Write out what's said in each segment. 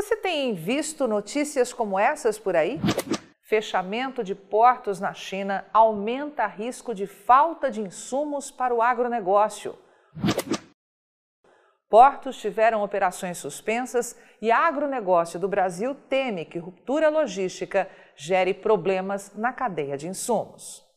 Você tem visto notícias como essas por aí? Fechamento de portos na China aumenta risco de falta de insumos para o agronegócio. Portos tiveram operações suspensas e agronegócio do Brasil teme que ruptura logística gere problemas na cadeia de insumos.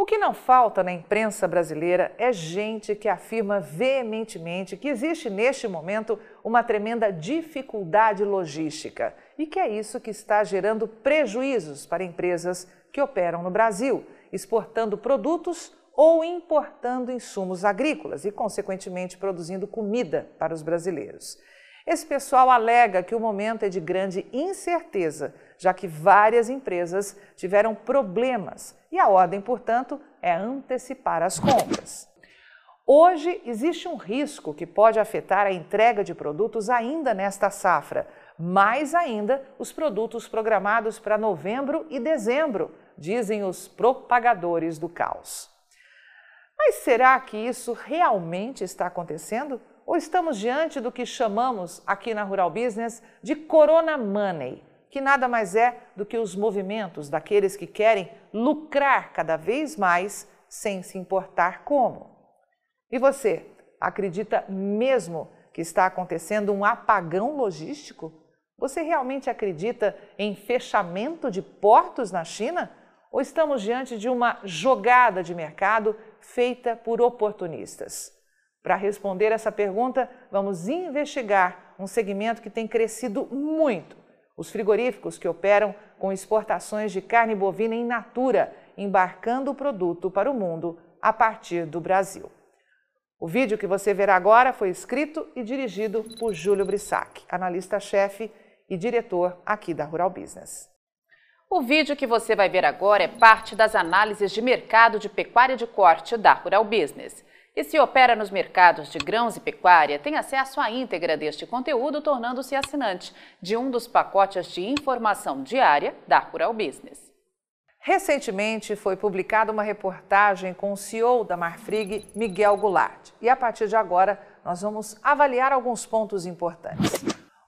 O que não falta na imprensa brasileira é gente que afirma veementemente que existe neste momento uma tremenda dificuldade logística e que é isso que está gerando prejuízos para empresas que operam no Brasil, exportando produtos ou importando insumos agrícolas e, consequentemente, produzindo comida para os brasileiros. Esse pessoal alega que o momento é de grande incerteza, já que várias empresas tiveram problemas e a ordem, portanto, é antecipar as compras. Hoje existe um risco que pode afetar a entrega de produtos ainda nesta safra, mais ainda os produtos programados para novembro e dezembro, dizem os propagadores do caos. Mas será que isso realmente está acontecendo? Ou estamos diante do que chamamos aqui na Rural Business de Corona Money, que nada mais é do que os movimentos daqueles que querem lucrar cada vez mais sem se importar como? E você, acredita mesmo que está acontecendo um apagão logístico? Você realmente acredita em fechamento de portos na China? Ou estamos diante de uma jogada de mercado feita por oportunistas? Para responder essa pergunta, vamos investigar um segmento que tem crescido muito: os frigoríficos que operam com exportações de carne bovina em natura, embarcando o produto para o mundo a partir do Brasil. O vídeo que você verá agora foi escrito e dirigido por Júlio Brissac, analista-chefe e diretor aqui da Rural Business. O vídeo que você vai ver agora é parte das análises de mercado de pecuária de corte da Rural Business. E se opera nos mercados de grãos e pecuária, tem acesso à íntegra deste conteúdo, tornando-se assinante de um dos pacotes de informação diária da Rural Business. Recentemente foi publicada uma reportagem com o CEO da Marfrig, Miguel Goulart. E a partir de agora, nós vamos avaliar alguns pontos importantes.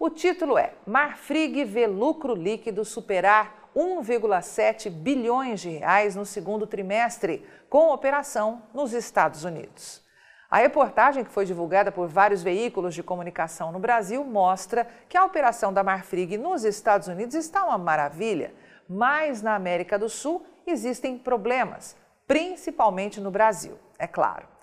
O título é Marfrig vê lucro líquido superar 1,7 bilhões de reais no segundo trimestre, com operação nos Estados Unidos. A reportagem, que foi divulgada por vários veículos de comunicação no Brasil, mostra que a operação da Marfrig nos Estados Unidos está uma maravilha, mas na América do Sul existem problemas, principalmente no Brasil, é claro.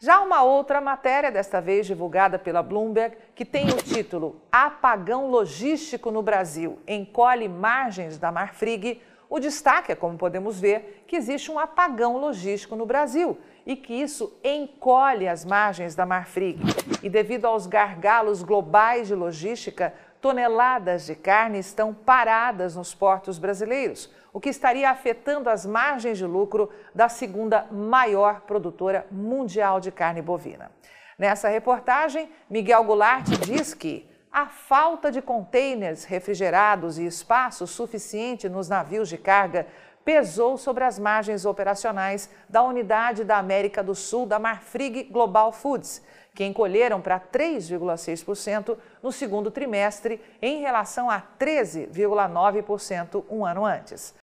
Já uma outra matéria, desta vez divulgada pela Bloomberg, que tem o título Apagão Logístico no Brasil encolhe margens da Marfrig, o destaque é, como podemos ver, que existe um apagão logístico no Brasil e que isso encolhe as margens da Marfrig. E devido aos gargalos globais de logística, toneladas de carne estão paradas nos portos brasileiros, o que estaria afetando as margens de lucro da segunda maior produtora mundial de carne bovina. Nessa reportagem, Miguel Goulart diz que a falta de contêineres refrigerados e espaço suficiente nos navios de carga pesou sobre as margens operacionais da unidade da América do Sul da Marfrig Global Foods, que encolheram para 3,6% no segundo trimestre, em relação a 13,9% um ano antes.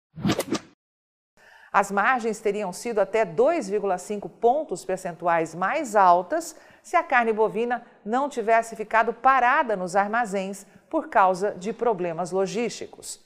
As margens teriam sido até 2,5 pontos percentuais mais altas se a carne bovina não tivesse ficado parada nos armazéns por causa de problemas logísticos.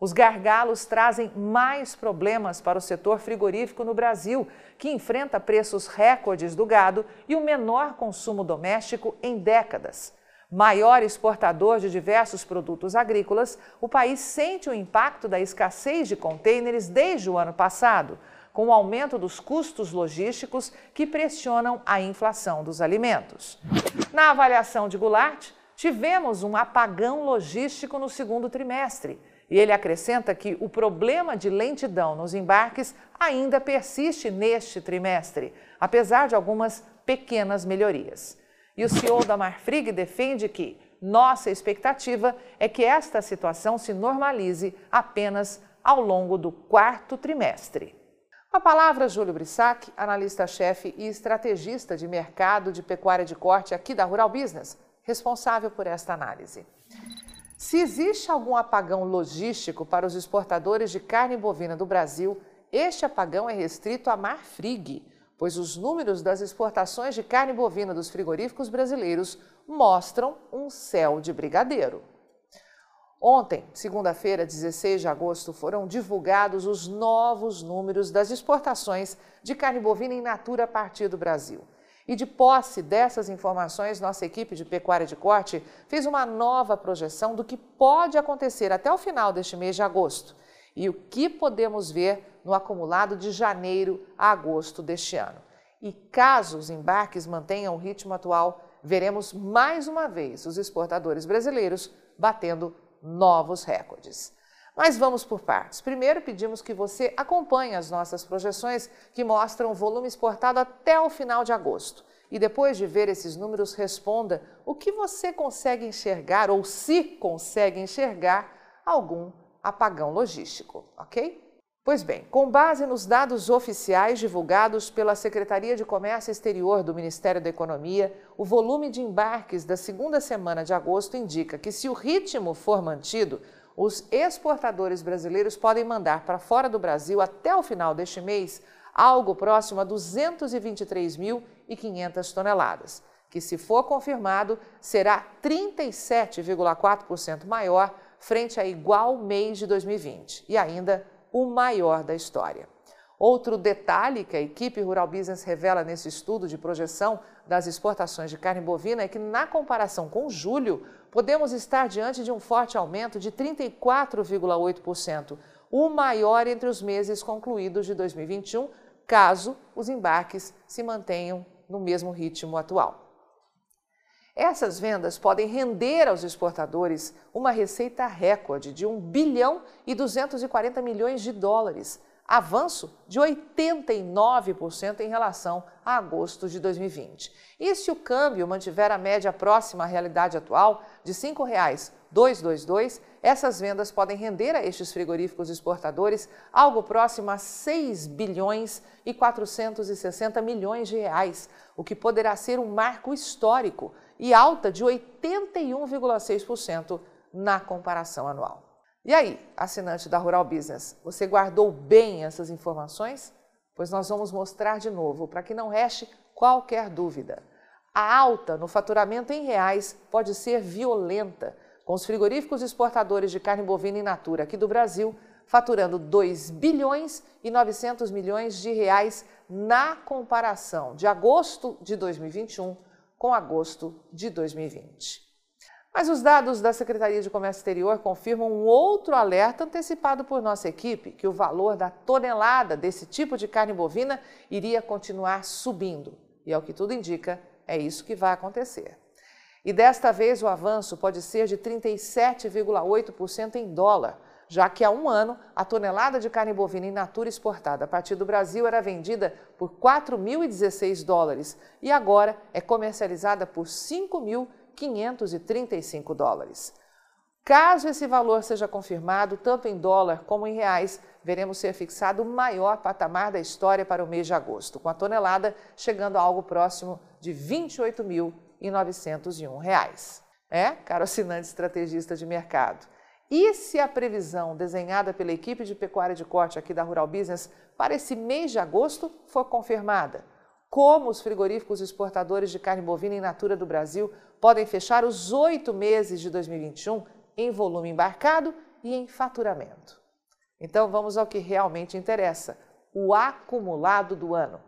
Os gargalos trazem mais problemas para o setor frigorífico no Brasil, que enfrenta preços recordes do gado e o menor consumo doméstico em décadas. Maior exportador de diversos produtos agrícolas, o país sente o impacto da escassez de contêineres desde o ano passado, com o aumento dos custos logísticos que pressionam a inflação dos alimentos. Na avaliação de Goulart, tivemos um apagão logístico no segundo trimestre e ele acrescenta que o problema de lentidão nos embarques ainda persiste neste trimestre, apesar de algumas pequenas melhorias. E o CEO da Marfrig defende que nossa expectativa é que esta situação se normalize apenas ao longo do quarto trimestre. A palavra Júlio Brissac, analista-chefe e estrategista de mercado de pecuária de corte aqui da Rural Business. responsável por esta análise. Se existe algum apagão logístico para os exportadores de carne bovina do Brasil, este apagão é restrito a Marfrig, pois os números das exportações de carne bovina dos frigoríficos brasileiros mostram um céu de brigadeiro. Ontem, segunda-feira, 16 de agosto, foram divulgados os novos números das exportações de carne bovina in natura a partir do Brasil. E de posse dessas informações, nossa equipe de pecuária de corte fez uma nova projeção do que pode acontecer até o final deste mês de agosto e o que podemos ver no acumulado de janeiro a agosto deste ano. E caso os embarques mantenham o ritmo atual, veremos mais uma vez os exportadores brasileiros batendo novos recordes. Mas vamos por partes. Primeiro, pedimos que você acompanhe as nossas projeções que mostram o volume exportado até o final de agosto. E depois de ver esses números, responda o que você consegue enxergar ou se consegue enxergar algum apagão logístico, ok? Pois bem, com base nos dados oficiais divulgados pela Secretaria de Comércio Exterior do Ministério da Economia, o volume de embarques da segunda semana de agosto indica que, se o ritmo for mantido, os exportadores brasileiros podem mandar para fora do Brasil até o final deste mês algo próximo a 223.500 toneladas, que, se for confirmado, será 37,4% maior frente a igual mês de 2020 e ainda o maior da história. Outro detalhe que a equipe Rural Business revela nesse estudo de projeção das exportações de carne bovina é que, na comparação com julho, podemos estar diante de um forte aumento de 34,8%, o maior entre os meses concluídos de 2021, caso os embarques se mantenham no mesmo ritmo atual. Essas vendas podem render aos exportadores uma receita recorde de 1 bilhão e 240 milhões de dólares, avanço de 89% em relação a agosto de 2020. E se o câmbio mantiver a média próxima à realidade atual, de R$ 5,222, essas vendas podem render a estes frigoríficos exportadores algo próximo a 6 bilhões e 460 milhões de reais, o que poderá ser um marco histórico e alta de 81,6% na comparação anual. E aí, assinante da Rural Business, você guardou bem essas informações? Pois nós vamos mostrar de novo para que não reste qualquer dúvida. A alta no faturamento em reais pode ser violenta, com os frigoríficos exportadores de carne bovina in natura aqui do Brasil faturando 2 bilhões e 900 milhões de reais na comparação de agosto de 2021 com agosto de 2020. Mas os dados da Secretaria de Comércio Exterior confirmam um outro alerta antecipado por nossa equipe, que o valor da tonelada desse tipo de carne bovina iria continuar subindo. E ao que tudo indica, é isso que vai acontecer. E desta vez o avanço pode ser de 37,8% em dólar, já que há um ano a tonelada de carne bovina in natura exportada a partir do Brasil era vendida por 4.016 dólares e agora é comercializada por 5.535 dólares. Caso esse valor seja confirmado, tanto em dólar como em reais, veremos ser fixado o maior patamar da história para o mês de agosto, com a tonelada chegando a algo próximo de R$ 28.901. É, caro assinante estrategista de mercado. E se a previsão desenhada pela equipe de pecuária de corte aqui da Rural Business para esse mês de agosto for confirmada? Como os frigoríficos exportadores de carne bovina in natura do Brasil podem fechar os oito meses de 2021 em volume embarcado e em faturamento? Então vamos ao que realmente interessa: o acumulado do ano.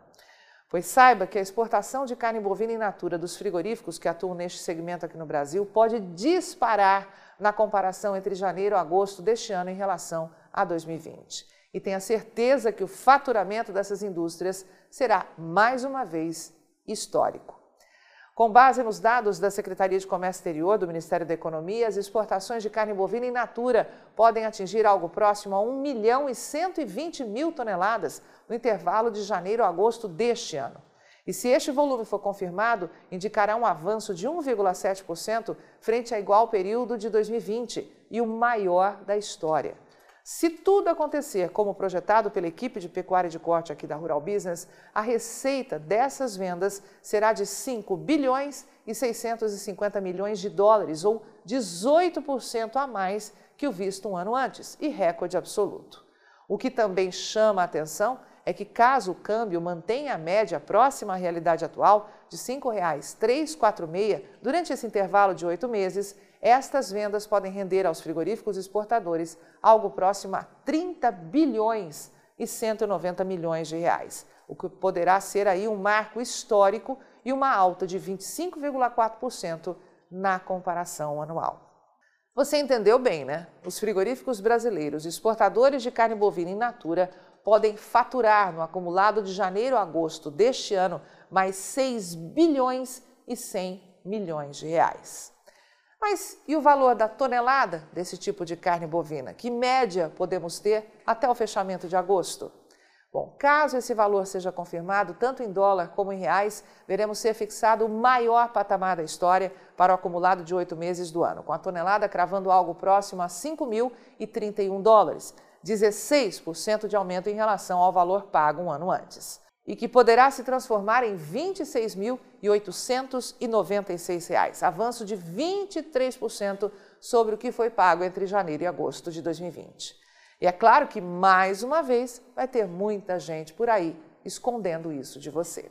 Pois saiba que a exportação de carne bovina in natura dos frigoríficos que atuam neste segmento aqui no Brasil pode disparar na comparação entre janeiro e agosto deste ano em relação a 2020. E tenha certeza que o faturamento dessas indústrias será mais uma vez histórico. Com base nos dados da Secretaria de Comércio Exterior do Ministério da Economia, as exportações de carne bovina in natura podem atingir algo próximo a 1 milhão e 120 mil toneladas no intervalo de janeiro a agosto deste ano. E se este volume for confirmado, indicará um avanço de 1,7% frente a igual período de 2020 e o maior da história. Se tudo acontecer como projetado pela equipe de pecuária de corte aqui da Rural Business, a receita dessas vendas será de 5 bilhões e 650 milhões de dólares, ou 18% a mais que o visto um ano antes, e recorde absoluto. O que também chama a atenção é que, caso o câmbio mantenha a média próxima à realidade atual de R$ 5,346 durante esse intervalo de oito meses, estas vendas podem render aos frigoríficos exportadores algo próximo a 30 bilhões e 190 milhões de reais, o que poderá ser aí um marco histórico e uma alta de 25,4% na comparação anual. Você entendeu bem, né? Os frigoríficos brasileiros exportadores de carne bovina in natura podem faturar no acumulado de janeiro a agosto deste ano mais 6 bilhões e 100 milhões de reais. Mas e o valor da tonelada desse tipo de carne bovina? Que média podemos ter até o fechamento de agosto? Bom, caso esse valor seja confirmado, tanto em dólar como em reais, veremos ser fixado o maior patamar da história para o acumulado de oito meses do ano, com a tonelada cravando algo próximo a 5.031 dólares, 16% de aumento em relação ao valor pago um ano antes e que poderá se transformar em R$ 26.896, avanço de 23% sobre o que foi pago entre janeiro e agosto de 2020. E é claro que, mais uma vez, vai ter muita gente por aí escondendo isso de você.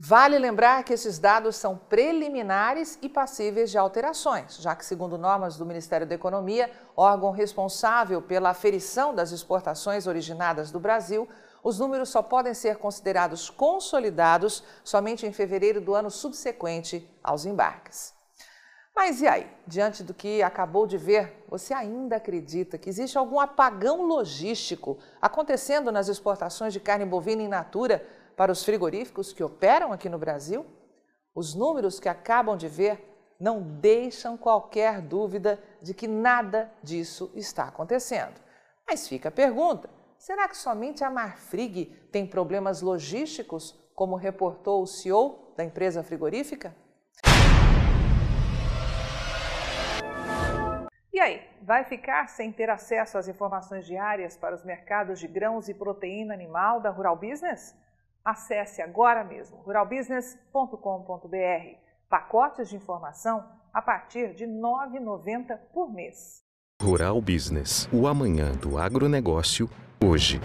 Vale lembrar que esses dados são preliminares e passíveis de alterações, já que, segundo normas do Ministério da Economia, órgão responsável pela aferição das exportações originadas do Brasil, os números só podem ser considerados consolidados somente em fevereiro do ano subsequente aos embarques. Mas e aí? Diante do que acabou de ver, você ainda acredita que existe algum apagão logístico acontecendo nas exportações de carne bovina in natura para os frigoríficos que operam aqui no Brasil? Os números que acabam de ver não deixam qualquer dúvida de que nada disso está acontecendo. Mas fica a pergunta: Será que somente a Marfrig tem problemas logísticos, como reportou o CEO da empresa frigorífica? E aí, vai ficar sem ter acesso às informações diárias para os mercados de grãos e proteína animal da Rural Business? Acesse agora mesmo ruralbusiness.com.br. Pacotes de informação a partir de R$ 9,90 por mês. Rural Business, o amanhã do agronegócio, hoje.